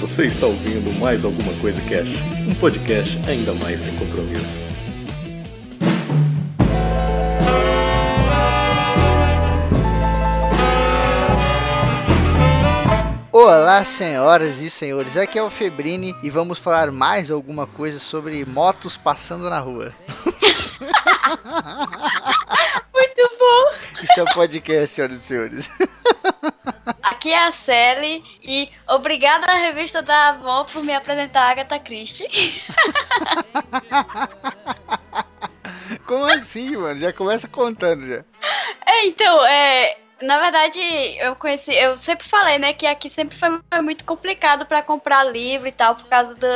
Você está ouvindo mais alguma coisa Cash, um podcast ainda mais sem compromisso. Olá, senhoras e senhores, aqui é o Febrini e vamos falar mais alguma coisa sobre motos passando na rua. Muito bom! Isso é um podcast, senhoras e senhores. Aqui é a Sally e obrigada à revista da Avon por me apresentar a Agatha Christie. Como assim, mano? Já começa contando já. É, então, é, na verdade, eu conheci, eu sempre falei, né, que aqui sempre foi muito complicado para comprar livro e tal, por causa do,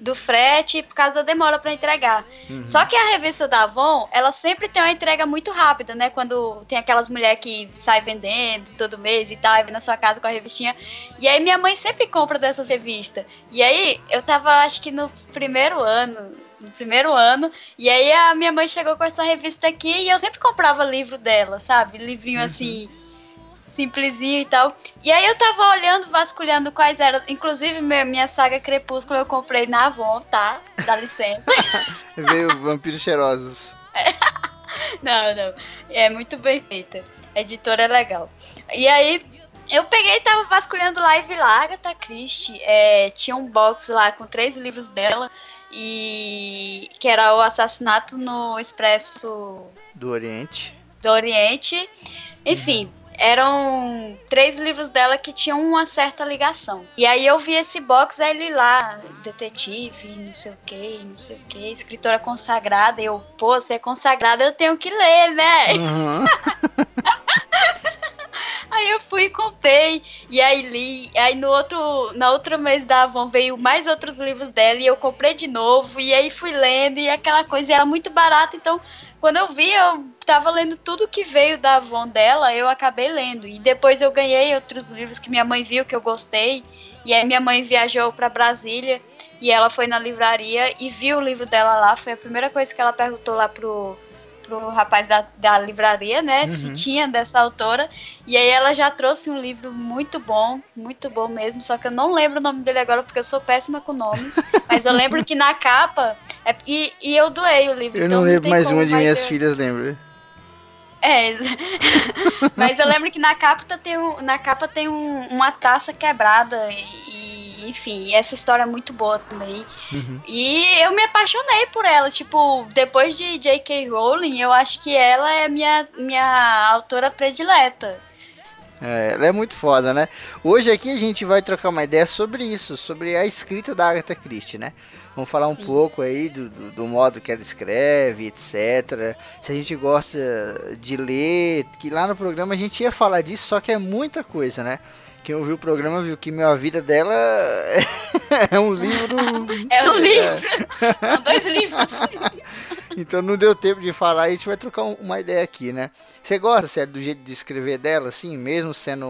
do frete e por causa da demora para entregar. Uhum. Só que a revista da Avon, ela sempre tem uma entrega muito rápida, né, quando tem aquelas mulheres que saem vendendo todo mês e tal, e vem na sua casa com a revistinha. E aí minha mãe sempre compra dessas revistas. E aí eu tava, acho que no primeiro ano, no primeiro ano. E aí a minha mãe chegou com essa revista aqui e eu sempre comprava livro dela, sabe? Livrinho uhum. assim, simplesinho e tal. E aí eu tava olhando, vasculhando quais eram. Inclusive, minha saga Crepúsculo eu comprei na Avon, tá? Dá licença. Veio Vampiros Cheirosos. Não, não. É muito bem feita. A editora é legal. E aí, eu peguei e tava vasculhando lá e vi lá, Agatha Christie. É, tinha um box lá com três livros dela e que era o assassinato no Expresso do Oriente. Do Oriente. Enfim, eram três livros dela que tinham uma certa ligação. E aí eu vi esse box, ele lá, detetive, não sei o que, não sei o que, escritora consagrada. E eu, pô, você é consagrada, eu tenho que ler, né? Uhum. Aí eu fui e comprei, e aí li, aí no outro, na outro mês da Avon veio mais outros livros dela, e eu comprei de novo, e aí fui lendo, e aquela coisa era muito barata, então quando eu vi, eu tava lendo tudo que veio da Avon dela, eu acabei lendo. E depois eu ganhei outros livros que minha mãe viu que eu gostei. E aí minha mãe viajou para Brasília e ela foi na livraria e viu o livro dela lá. Foi a primeira coisa que ela perguntou lá pro, pro rapaz da, da livraria, né? Uhum. Se tinha dessa autora. E aí ela já trouxe um livro muito bom, muito bom mesmo. Só que eu não lembro o nome dele agora porque eu sou péssima com nomes. mas eu lembro que na capa. É, e, e eu doei o livro. Eu então não lembro mais uma de minhas filhas, lembra? É, mas eu lembro que na capa tem, um, na capa tem um, uma taça quebrada e, enfim, essa história é muito boa também. Uhum. E eu me apaixonei por ela, tipo, depois de J.K. Rowling, eu acho que ela é minha, minha autora predileta. É, ela é muito foda, né? Hoje aqui a gente vai trocar uma ideia sobre isso, sobre a escrita da Agatha Christie, né? Vamos falar um Sim. pouco aí do, do, do, modo que ela escreve, etc. Se a gente gosta de ler, que lá no programa a gente ia falar disso, só que é muita coisa, né? Quem ouviu o programa viu que a vida dela é um livro. é um livro. É. São dois livros. então não deu tempo de falar, a gente vai trocar uma ideia aqui, né? Você gosta, sério, do jeito de escrever dela, assim, mesmo sendo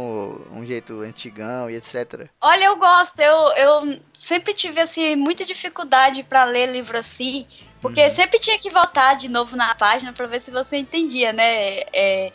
um jeito antigão e etc? Olha, eu gosto. Eu, eu sempre tive, assim, muita dificuldade para ler livro assim, porque uhum. sempre tinha que voltar de novo na página para ver se você entendia, né? É,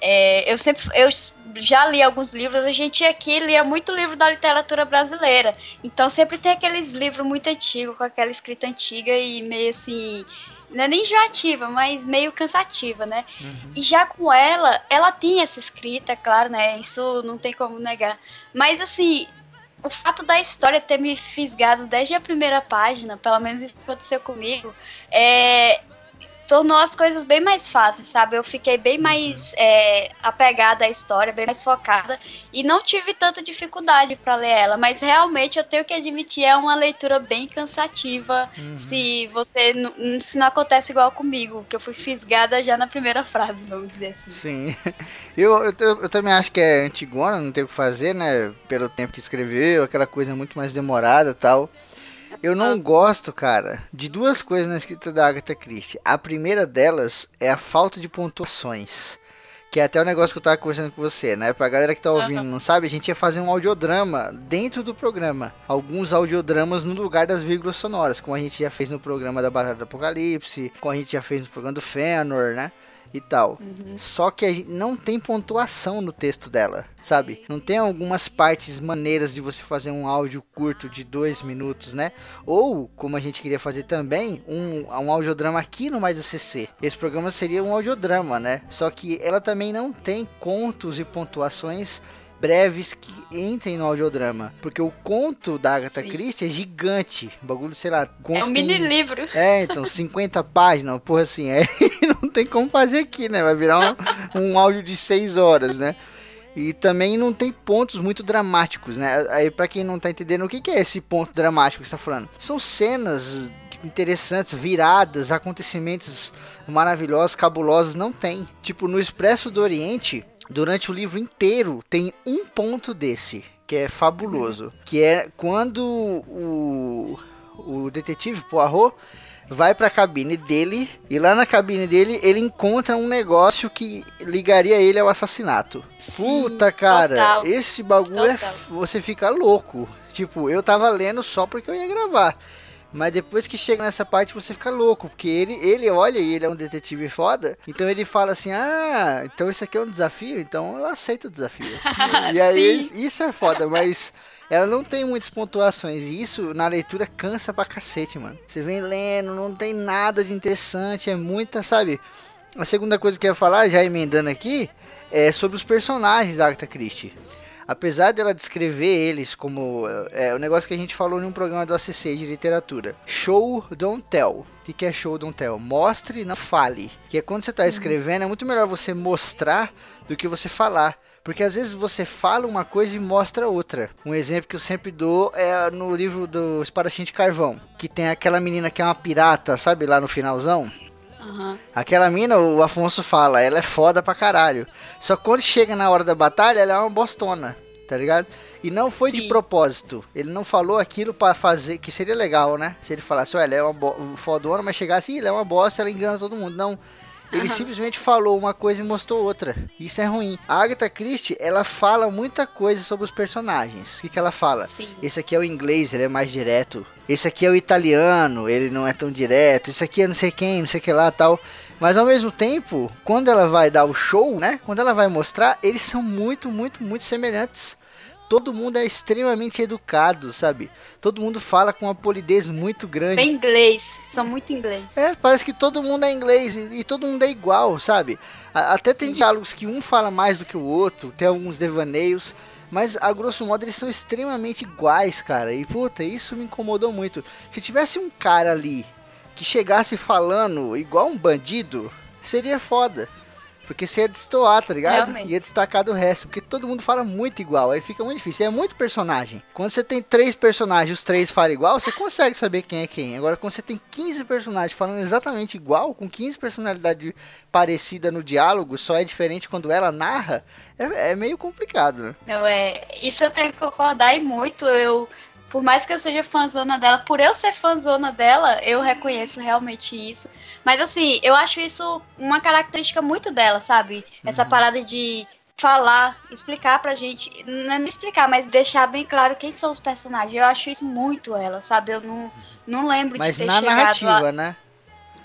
é, eu sempre eu já li alguns livros, a gente aqui lia muito livro da literatura brasileira. Então sempre tem aqueles livros muito antigos, com aquela escrita antiga e meio assim. Não é nem enjoativa, mas meio cansativa, né? Uhum. E já com ela, ela tem essa escrita, claro, né? Isso não tem como negar. Mas assim, o fato da história ter me fisgado desde a primeira página, pelo menos isso aconteceu comigo, é, tornou as coisas bem mais fáceis, sabe? Eu fiquei bem mais é, apegada à história, bem mais focada e não tive tanta dificuldade para ler ela, mas realmente eu tenho que admitir é uma leitura bem cansativa uhum. se você se não acontece igual comigo, que eu fui fisgada já na primeira frase, vamos dizer assim. Sim, eu, eu, eu também acho que é antigona, não tem o que fazer, né? Pelo tempo que escreveu, aquela coisa muito mais demorada tal. Eu não ah. gosto, cara, de duas coisas na escrita da Agatha Christie. A primeira delas é a falta de pontuações. Que é até o negócio que eu tava conversando com você, né? Pra galera que tá ouvindo, uhum. não sabe, a gente ia fazer um audiodrama dentro do programa. Alguns audiodramas no lugar das vírgulas sonoras, como a gente já fez no programa da Batalha do Apocalipse, como a gente já fez no programa do Fëanor, né? E tal. Uhum. Só que a gente não tem pontuação no texto dela, sabe? Não tem algumas partes maneiras de você fazer um áudio curto de dois minutos, né? Ou, como a gente queria fazer também, um, um audiodrama aqui no Mais ACC. Esse programa seria um audiodrama, né? Só que ela também não tem contos e pontuações breves que entrem no audiodrama. Porque o conto da Agatha Sim. Christie é gigante. O bagulho, sei lá. É um mini livro. É, então, 50 páginas, porra assim. É... não tem como fazer aqui, né? Vai virar um, um áudio de 6 horas, né? E também não tem pontos muito dramáticos, né? Aí, para quem não tá entendendo, o que, que é esse ponto dramático que você tá falando? São cenas interessantes, viradas, acontecimentos maravilhosos, cabulosos, não tem. Tipo, no Expresso do Oriente, durante o livro inteiro tem um ponto desse que é fabuloso, que é quando o, o detetive Poirot vai para a cabine dele e lá na cabine dele ele encontra um negócio que ligaria ele ao assassinato. Puta, cara, Total. esse bagulho é Total. é você fica louco. Tipo, eu tava lendo só porque eu ia gravar. Mas depois que chega nessa parte você fica louco, porque ele, ele olha e ele é um detetive foda, então ele fala assim: "Ah, então isso aqui é um desafio, então eu aceito o desafio". e aí isso é foda, mas ela não tem muitas pontuações. E isso na leitura cansa pra cacete, mano. Você vem lendo, não tem nada de interessante, é muita, sabe? A segunda coisa que eu ia falar, já emendando aqui, é sobre os personagens da Agatha Christie apesar dela descrever eles como é, é, o negócio que a gente falou num programa do ACC de literatura, show don't tell. O que é show don't tell? Mostre, não fale. Que é quando você está uhum. escrevendo, é muito melhor você mostrar do que você falar. Porque às vezes você fala uma coisa e mostra outra. Um exemplo que eu sempre dou é no livro do Espadachim de Carvão, que tem aquela menina que é uma pirata, sabe, lá no finalzão. Uhum. Aquela mina, o Afonso fala, ela é foda pra caralho. Só que quando chega na hora da batalha, ela é uma bostona, tá ligado? E não foi Sim. de propósito. Ele não falou aquilo para fazer, que seria legal, né? Se ele falasse, olha, ela é uma fodona, mas chegasse, ela é uma bosta, ela engana todo mundo. Não. Ele uhum. simplesmente falou uma coisa e mostrou outra. Isso é ruim. A Agatha Christie, ela fala muita coisa sobre os personagens. O que, que ela fala? Sim. Esse aqui é o inglês, ele é mais direto. Esse aqui é o italiano, ele não é tão direto. Esse aqui é não sei quem, não sei o que lá tal. Mas ao mesmo tempo, quando ela vai dar o show, né? Quando ela vai mostrar, eles são muito, muito, muito semelhantes todo mundo é extremamente educado, sabe? Todo mundo fala com uma polidez muito grande. Bem inglês, são muito inglês. É, parece que todo mundo é inglês e, e todo mundo é igual, sabe? A, até tem diálogos que um fala mais do que o outro, tem alguns devaneios, mas a grosso modo eles são extremamente iguais, cara. E puta, isso me incomodou muito. Se tivesse um cara ali que chegasse falando igual um bandido, seria foda. Porque você ia destoar, tá ligado? Realmente. Ia destacar do resto. Porque todo mundo fala muito igual. Aí fica muito difícil. É muito personagem. Quando você tem três personagens os três falam igual, você consegue saber quem é quem. Agora, quando você tem 15 personagens falando exatamente igual, com 15 personalidades parecidas no diálogo, só é diferente quando ela narra, é, é meio complicado, né? Não, é. Isso eu tenho que concordar e muito. Eu por mais que eu seja fãzona dela, por eu ser fãzona dela, eu reconheço realmente isso. Mas assim, eu acho isso uma característica muito dela, sabe? Essa uhum. parada de falar, explicar pra gente, não é nem explicar, mas deixar bem claro quem são os personagens. Eu acho isso muito ela, sabe? Eu não, não lembro mas de ter na chegado narrativa, a... né?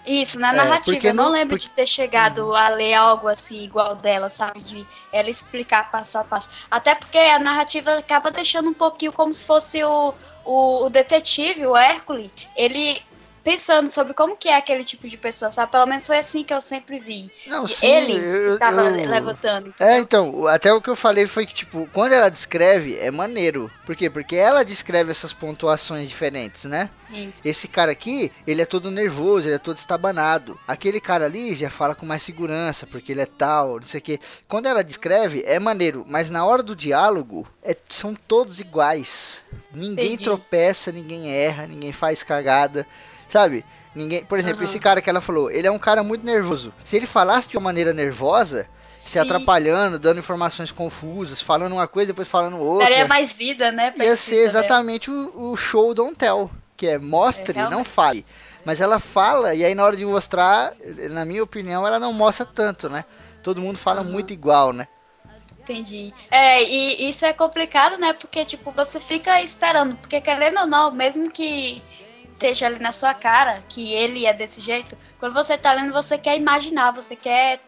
Isso, na é, narrativa. Eu não, não lembro porque... de ter chegado uhum. a ler algo assim igual dela, sabe? De ela explicar passo a passo. Até porque a narrativa acaba deixando um pouquinho como se fosse o, o, o detetive, o Hércules, ele pensando sobre como que é aquele tipo de pessoa, sabe? Pelo menos foi assim que eu sempre vi. Não, sim, ele eu, tava eu... levantando. Entendeu? É, então, até o que eu falei foi que, tipo, quando ela descreve, é maneiro. Por quê? Porque ela descreve essas pontuações diferentes, né? Sim. Esse cara aqui, ele é todo nervoso, ele é todo estabanado. Aquele cara ali já fala com mais segurança, porque ele é tal, não sei o quê. Quando ela descreve, é maneiro, mas na hora do diálogo, é, são todos iguais. Ninguém Entendi. tropeça, ninguém erra, ninguém faz cagada. Sabe? Ninguém, por exemplo, uhum. esse cara que ela falou, ele é um cara muito nervoso. Se ele falasse de uma maneira nervosa, Sim. se atrapalhando, dando informações confusas, falando uma coisa depois falando outra. Daria mais vida, né? Ia ser exatamente o, o, show Don't Tell, que é mostre, é, não fale. Mas ela fala e aí na hora de mostrar, na minha opinião, ela não mostra tanto, né? Todo mundo fala uhum. muito igual, né? Entendi. É, e isso é complicado, né? Porque, tipo, você fica esperando. Porque, querendo ou não, mesmo que esteja ali na sua cara que ele é desse jeito, quando você tá lendo, você quer imaginar, você quer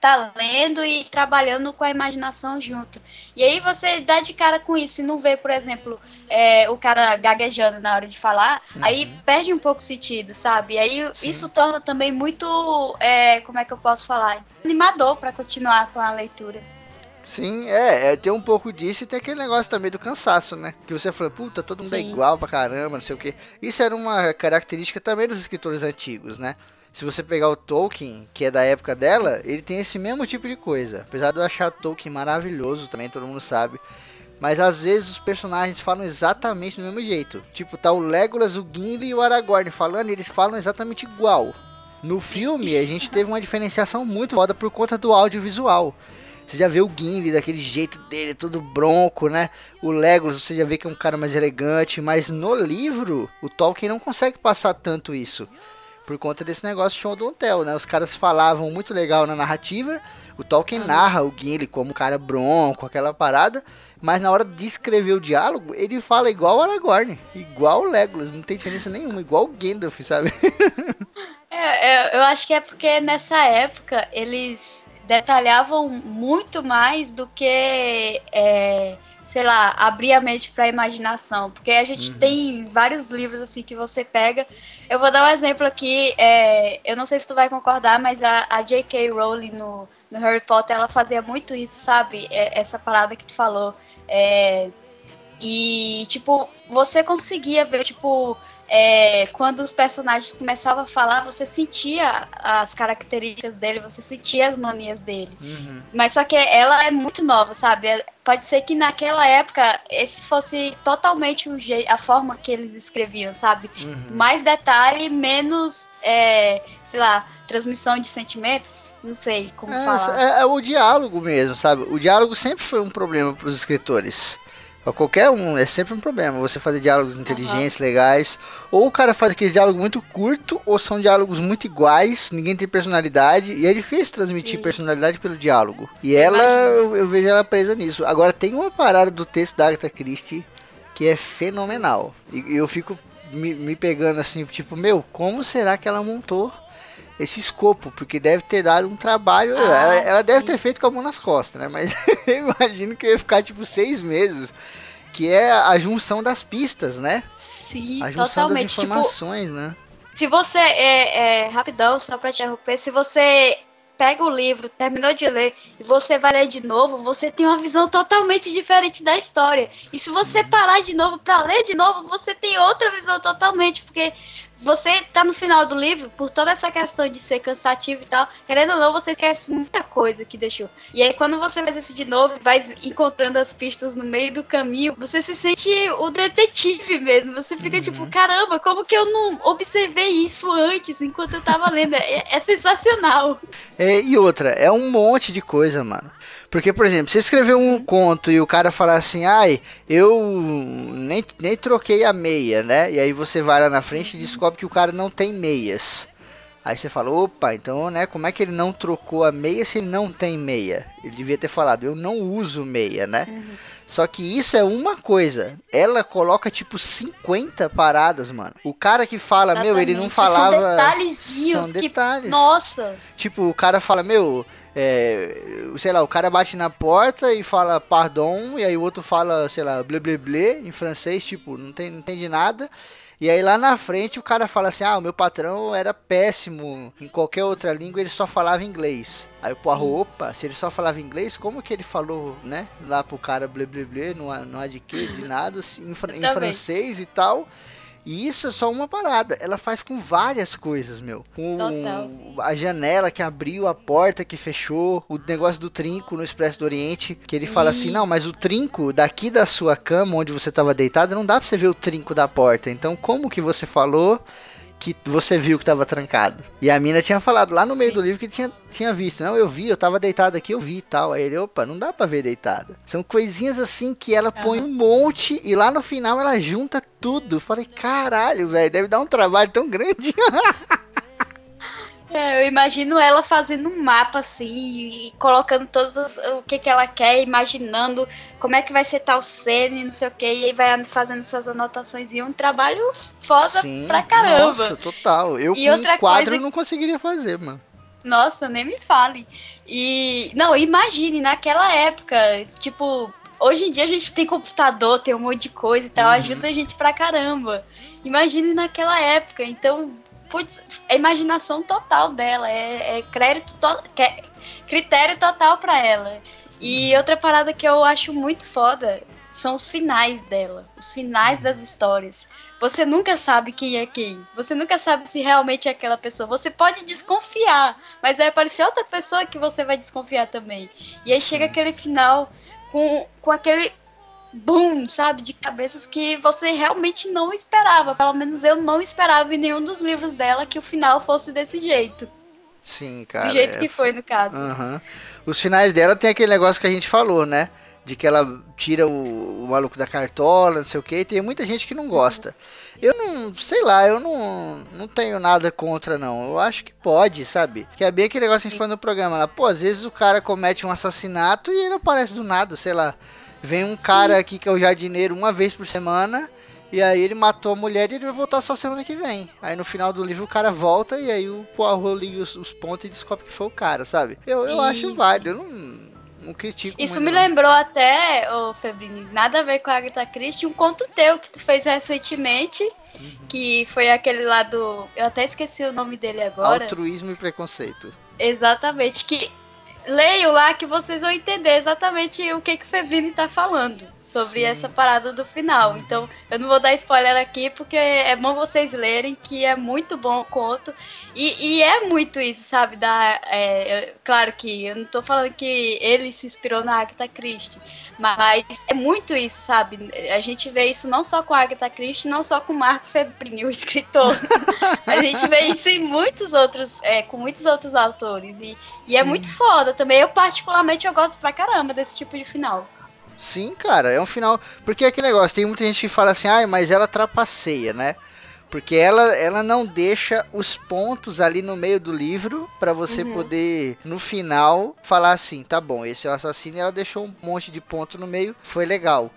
tá lendo e trabalhando com a imaginação junto. E aí você dá de cara com isso e não vê, por exemplo, é, o cara gaguejando na hora de falar, uhum. aí perde um pouco o sentido, sabe? E aí Sim. isso torna também muito, é, como é que eu posso falar? Animador para continuar com a leitura. Sim, é, é, tem um pouco disso e tem aquele negócio também do cansaço, né? Que você falou, puta, todo mundo é Sim. é igual pra caramba, não sei o que. Isso era uma característica também dos escritores antigos, né? Se você pegar o Tolkien, que é da época dela, ele tem esse mesmo tipo de coisa. Apesar de eu achar o Tolkien maravilhoso, também todo mundo sabe. Mas às vezes os personagens falam exatamente do mesmo jeito. Tipo, tá o Legolas, o Gimli e o Aragorn falando, e eles falam exatamente igual. No filme, a gente teve uma diferenciação muito foda por conta do audiovisual. Você já vê o Gimli daquele jeito dele, todo bronco, né? O Legolas, você já vê que é um cara mais elegante, mas no livro, o Tolkien não consegue passar tanto isso. Por conta desse negócio show do Tell, né? Os caras falavam muito legal na narrativa, o Tolkien narra o Gimli como um cara bronco, aquela parada, mas na hora de escrever o diálogo, ele fala igual o Aragorn, igual o Legolas, não tem diferença nenhuma, igual o Gandalf, sabe? é, eu acho que é porque nessa época eles detalhavam muito mais do que, é, sei lá, abrir a mente para a imaginação. Porque a gente uhum. tem vários livros assim que você pega. Eu vou dar um exemplo aqui. É, eu não sei se tu vai concordar, mas a, a J.K. Rowling no, no, Harry Potter ela fazia muito isso, sabe? É, essa parada que tu falou. É, e, tipo, você conseguia ver, tipo, é, quando os personagens começavam a falar, você sentia as características dele, você sentia as manias dele. Uhum. Mas só que ela é muito nova, sabe? É, pode ser que naquela época esse fosse totalmente o jeito, a forma que eles escreviam, sabe? Uhum. Mais detalhe, menos, é, sei lá, transmissão de sentimentos. Não sei como é, falar. É, é, o diálogo mesmo, sabe? O diálogo sempre foi um problema para os escritores. Qualquer um, é sempre um problema você fazer diálogos inteligentes, uhum. legais. Ou o cara faz aqueles diálogos muito curto, ou são diálogos muito iguais, ninguém tem personalidade, e é difícil transmitir Sim. personalidade pelo diálogo. E eu ela, eu, eu, vejo ela presa nisso. Agora, tem uma parada do texto da Agatha Christie que é fenomenal. E eu fico me, me pegando assim, tipo, meu, como será que ela montou esse escopo, porque deve ter dado um trabalho. Ah, ela, ela deve ter feito com a mão nas costas, né? Mas eu imagino que ia ficar tipo seis meses. Que é a junção das pistas, né? Sim, a junção totalmente. das tipo, informações, tipo, né? Se você é, é rapidão, só pra te interromper, se você pega o livro, terminou de ler e você vai ler de novo, você tem uma visão totalmente diferente da história. E se você uhum. parar de novo para ler de novo, você tem outra visão totalmente, porque você tá no final do livro, por toda essa questão de ser cansativo e tal, querendo ou não, você esquece muita coisa que deixou. E aí, quando você faz isso de novo, vai encontrando as pistas no meio do caminho, você se sente o detetive mesmo. Você fica uhum. tipo, caramba, como que eu não observei isso antes, enquanto eu tava lendo? É, é sensacional. É, e outra, é um monte de coisa, mano. Porque, por exemplo, você escreveu um conto e o cara falar assim, ai, eu nem, nem troquei a meia, né? E aí você vai lá na frente e descobre que o cara não tem meias. Aí você fala, opa, então, né, como é que ele não trocou a meia se ele não tem meia? Ele devia ter falado, eu não uso meia, né? Uhum. Só que isso é uma coisa. Ela coloca tipo 50 paradas, mano. O cara que fala, Exatamente. meu, ele não falava. São detalhezinhos. São detalhes. Que... Nossa. Tipo, o cara fala, meu, é, sei lá, o cara bate na porta e fala pardon, e aí o outro fala, sei lá, blé blé blé em francês, tipo, não, tem, não entende nada. E aí lá na frente o cara fala assim: ah, o meu patrão era péssimo em qualquer outra língua, ele só falava inglês. Aí o porra, opa, se ele só falava inglês, como que ele falou, né? Lá pro cara blé blé blé, não há, não de que, de nada, em, em francês e tal. E isso é só uma parada. Ela faz com várias coisas, meu. Com Total. a janela que abriu, a porta que fechou, o negócio do trinco no Expresso do Oriente, que ele fala assim: não, mas o trinco daqui da sua cama, onde você estava deitado, não dá pra você ver o trinco da porta. Então, como que você falou? Que você viu que tava trancado. E a mina tinha falado lá no meio Sim. do livro que tinha, tinha visto. Não, eu vi, eu tava deitado aqui, eu vi e tal. Aí ele, opa, não dá pra ver deitada. São coisinhas assim que ela põe um monte e lá no final ela junta tudo. falei, caralho, velho, deve dar um trabalho tão grande. É, eu imagino ela fazendo um mapa assim e colocando todos os, o que, que ela quer, imaginando como é que vai ser tal cena e não sei o que, e aí vai fazendo essas anotações. E é um trabalho foda Sim, pra caramba. Nossa, total. Eu e com um quadro coisa... não conseguiria fazer, mano. Nossa, nem me fale. E não, imagine naquela época, tipo, hoje em dia a gente tem computador, tem um monte de coisa e tal, uhum. ajuda a gente pra caramba. Imagine naquela época, então, putz, é imaginação total dela, é, é crédito to, critério total pra ela. E outra parada que eu acho muito foda são os finais dela, os finais das histórias. Você nunca sabe quem é quem. Você nunca sabe se realmente é aquela pessoa. Você pode desconfiar, mas vai aparecer outra pessoa que você vai desconfiar também. E aí chega aquele final com, com aquele boom, sabe, de cabeças que você realmente não esperava. Pelo menos eu não esperava em nenhum dos livros dela que o final fosse desse jeito. Sim, cara. Do jeito é... que foi, no caso. Uhum. Os finais dela tem aquele negócio que a gente falou, né? de que ela tira o, o, maluco da cartola, não sei o que, e tem muita gente que não gosta. Eu não, sei lá, eu não, não tenho nada contra, não. Eu acho que pode, sabe? Que é bem aquele negócio que a gente falou no programa lá. Pô, às vezes o cara comete um assassinato e ele aparece do nada, sei lá. Vem um Sim. cara aqui que é o jardineiro uma vez por semana. E aí ele matou a mulher e ele vai voltar só semana que vem. Aí no final do livro o cara volta e aí o Poirot liga os, os pontos e descobre que foi o cara, sabe? Eu, eu acho válido. Eu não não critico. Isso me não. lembrou até, ô Febrini, nada a ver com a Agatha Christie, um conto teu que tu fez recentemente, uhum. que foi aquele lá do. Eu até esqueci o nome dele agora. Altruísmo e preconceito. Exatamente, que leio lá que vocês vão entender exatamente o que, que o Febrini tá falando sobre Sim. essa parada do final. Então, eu não vou dar spoiler aqui, porque é bom vocês lerem, que é muito bom o conto. E, e é muito isso, sabe? Da, é, claro que eu não tô falando que ele se inspirou na Agatha Christie, mas é muito isso, sabe? A gente vê isso não só com a Agatha Christie, não só com o Marco Febrini, o escritor. a gente vê isso em muitos outros, é, com muitos outros autores. E, e é muito foda também. Eu, particularmente, eu gosto pra caramba desse tipo de final. Sim, cara, é um final. Porque é aquele negócio, tem muita gente que fala assim, ah, mas ela trapaceia, né? Porque ela, ela não deixa os pontos ali no meio do livro para você uhum. poder, no final, falar assim, tá bom, esse é o assassino e ela deixou um monte de ponto no meio, foi legal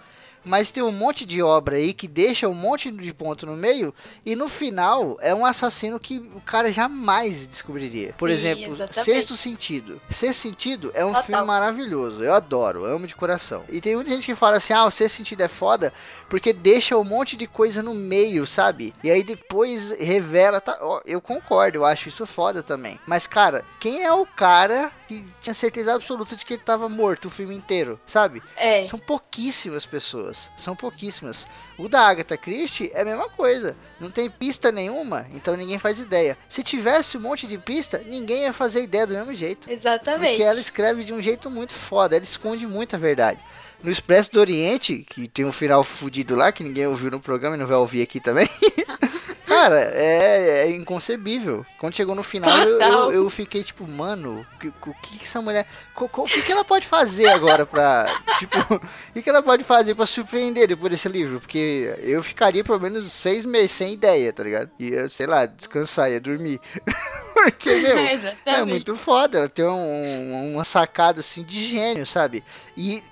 mas tem um monte de obra aí que deixa um monte de ponto no meio e no final é um assassino que o cara jamais descobriria. Por Sim, exemplo, exatamente. Sexto Sentido. Sexto Sentido é um Total. filme maravilhoso. Eu adoro, amo de coração. E tem muita gente que fala assim: ah, o Sexto Sentido é foda porque deixa um monte de coisa no meio, sabe? E aí depois revela. Tá, eu concordo, eu acho isso foda também. Mas, cara, quem é o cara que tinha certeza absoluta de que ele tava morto o filme inteiro, sabe? É. São pouquíssimas pessoas. São pouquíssimas. O da Agatha Christie é a mesma coisa. Não tem pista nenhuma, então ninguém faz ideia. Se tivesse um monte de pista, ninguém ia fazer ideia do mesmo jeito. Exatamente. Porque ela escreve de um jeito muito foda, ela esconde muito a verdade. No Expresso do Oriente, que tem um final fudido lá, que ninguém ouviu no programa e não vai ouvir aqui também. Cara, é, é, inconcebível. Quando chegou no final, eu, eu, eu, fiquei tipo, mano, o que, que, que essa mulher. O que, que ela pode fazer agora pra. tipo, o que, que ela pode fazer pra surpreender depois desse livro? Porque eu ficaria pelo menos seis meses sem ideia, tá ligado? Ia, sei lá, descansar, ia dormir. Porque, meu, é muito foda. Ela tem um, uma sacada assim de gênio, sabe? E,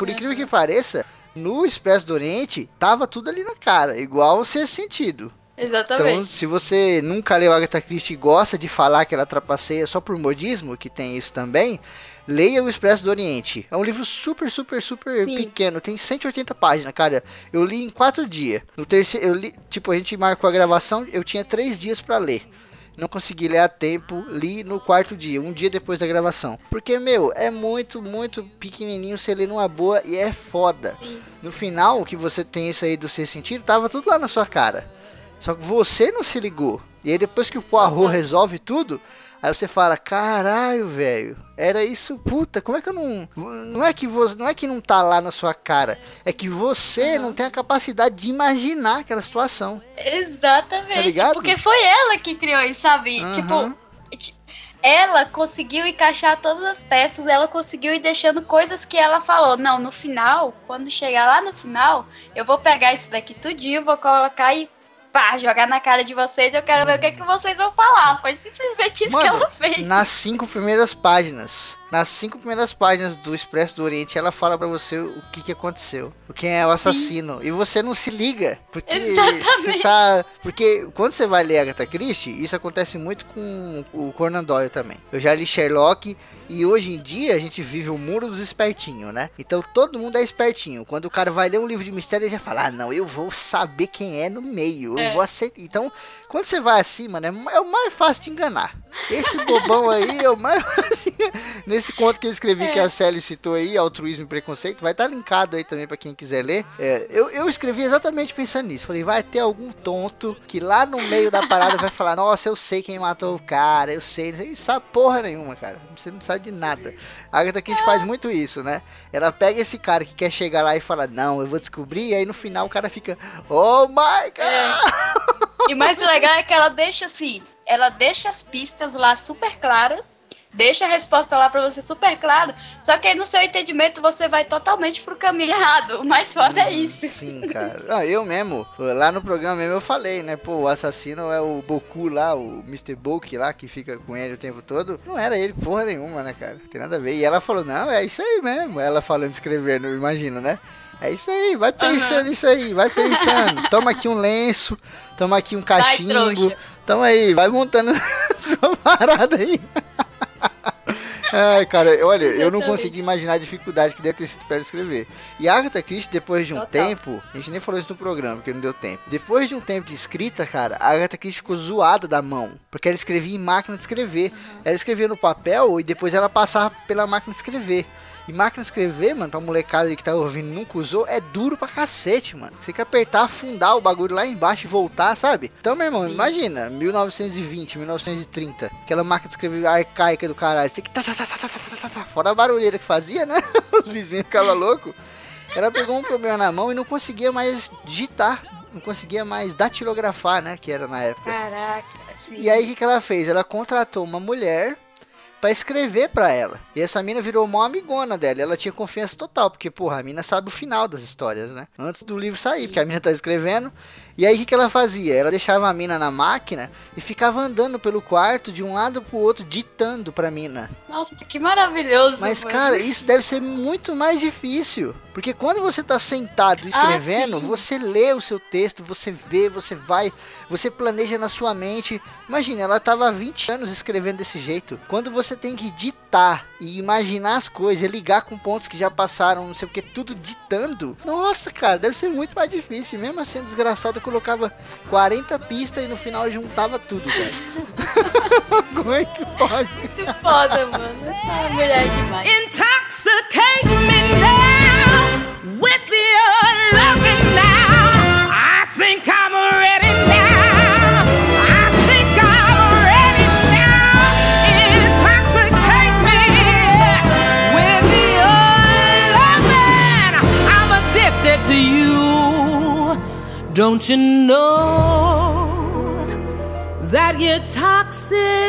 por incrível que pareça, no Expresso do Oriente, tava tudo ali na cara, igual o sexto sentido. Exatamente. Então, se você nunca leu Agatha Christie e gosta de falar que ela trapaceia só por modismo, que tem isso também, leia O Expresso do Oriente. É um livro super, super, super Sim. pequeno. Tem 180 páginas, cara. Eu li em quatro dias. No terceiro, eu li, tipo, a gente marcou a gravação, eu tinha três dias para ler. Não consegui ler a tempo, li no quarto dia, um dia depois da gravação. Porque, meu, é muito, muito pequenininho, você lê numa boa e é foda. No final, que você tem isso aí do ser sentido, tava tudo lá na sua cara. Só que você não se ligou. E aí depois que o Poirot resolve tudo, aí você fala, caralho, velho, era isso, puta, como é que eu não. Não é que você. Não é que não tá lá na sua cara. É que você uhum. não tem a capacidade de imaginar aquela situação. Exatamente. Tá porque foi ela que criou isso, sabe? Uhum. Tipo, ela conseguiu encaixar todas as peças, ela conseguiu ir deixando coisas que ela falou. Não, no final, quando chegar lá no final, eu vou pegar isso daqui tudinho, vou colocar e pá, jogar na cara de vocês, eu quero ver o que, é que vocês vão falar. Foi simplesmente isso Mano, que ela fez. Nas cinco primeiras páginas, nas cinco primeiras páginas do Expresso do Oriente, ela fala para você o que, que aconteceu, quem é o assassino. Sim. E você não se liga, porque Exatamente. você tá. Porque quando você vai ler Agatha Christie, isso acontece muito com o Conan Doyle também. Eu já li Sherlock e hoje em dia a gente vive o muro dos espertinhos, né? Então todo mundo é espertinho. Quando o cara vai ler um livro de mistério, ele já fala: Ah, não, eu vou saber quem é no meio. Eu é. vou acertar. Então, quando você vai acima, né? É o mais fácil de enganar. Esse bobão aí é o mais fácil. Nesse conto que eu escrevi, é. que a Sally citou aí, Altruísmo e Preconceito, vai estar tá linkado aí também para quem quiser ler. É, eu, eu escrevi exatamente pensando nisso. Falei, vai ter algum tonto que lá no meio da parada vai falar: Nossa, eu sei quem matou o cara, eu sei. Não sabe porra nenhuma, cara. Você não sabe de nada. A Agatha Christie faz muito isso, né? Ela pega esse cara que quer chegar lá e fala: Não, eu vou descobrir. E aí no final o cara fica: Oh my god! É. E mais legal é que ela deixa assim: ela deixa as pistas lá super claras deixa a resposta lá para você super claro, só que aí no seu entendimento você vai totalmente pro caminho errado. O mais foda é isso. Sim, cara. Ah, eu mesmo, lá no programa mesmo eu falei, né? Pô, o assassino é o Boku lá, o Mr. Boku lá, que fica com ele o tempo todo. Não era ele porra nenhuma, né, cara? Não tem nada a ver. E ela falou, não, é isso aí mesmo. Ela falando, escrevendo, imagino, né? É isso aí, vai pensando uhum. isso aí, vai pensando. Toma aqui um lenço, toma aqui um cachimbo. Vai, toma aí, vai montando sua parada aí. Ai, cara, olha, eu não consegui imaginar a dificuldade que deve ter sido para escrever. E Agatha Christie, depois de um Total. tempo, a gente nem falou isso no programa, porque não deu tempo. Depois de um tempo de escrita, cara, a Agatha Christie ficou zoada da mão, porque ela escrevia em máquina de escrever. Uhum. Ela escrevia no papel e depois ela passava pela máquina de escrever. E máquina de escrever, mano, pra molecada que tá ouvindo nunca usou, é duro pra cacete, mano. Você tem que apertar, afundar o bagulho lá embaixo e voltar, sabe? Então, meu irmão, Sim. imagina, 1920, 1930, aquela máquina de escrever arcaica do caralho. Você tem que. Tá, tá, tá, tá, tá, tá, tá, tá, fora a barulheira que fazia, né? Os vizinhos ficavam loucos. Ela pegou um problema na mão e não conseguia mais digitar. Não conseguia mais datilografar, né? Que era na época. Caraca. Sim. E aí o que, que ela fez? Ela contratou uma mulher para escrever para ela. E essa mina virou uma amigona dela. Ela tinha confiança total, porque, porra, a mina sabe o final das histórias, né? Antes do livro sair, porque a mina tá escrevendo. E aí o que, que ela fazia? Ela deixava a mina na máquina e ficava andando pelo quarto de um lado pro outro, ditando pra mina. Nossa, que maravilhoso. Mas, mano. cara, isso deve ser muito mais difícil. Porque quando você tá sentado escrevendo, ah, você lê o seu texto, você vê, você vai, você planeja na sua mente. Imagina, ela tava há 20 anos escrevendo desse jeito. Quando você tem que ditar e imaginar as coisas, ligar com pontos que já passaram, não sei o que, tudo ditando. Nossa, cara, deve ser muito mais difícil. Mesmo assim, desgraçado, colocava 40 pistas e no final juntava tudo, cara. Como é que pode? Muito foda, mano. Essa mulher é demais. Don't you know that you're toxic?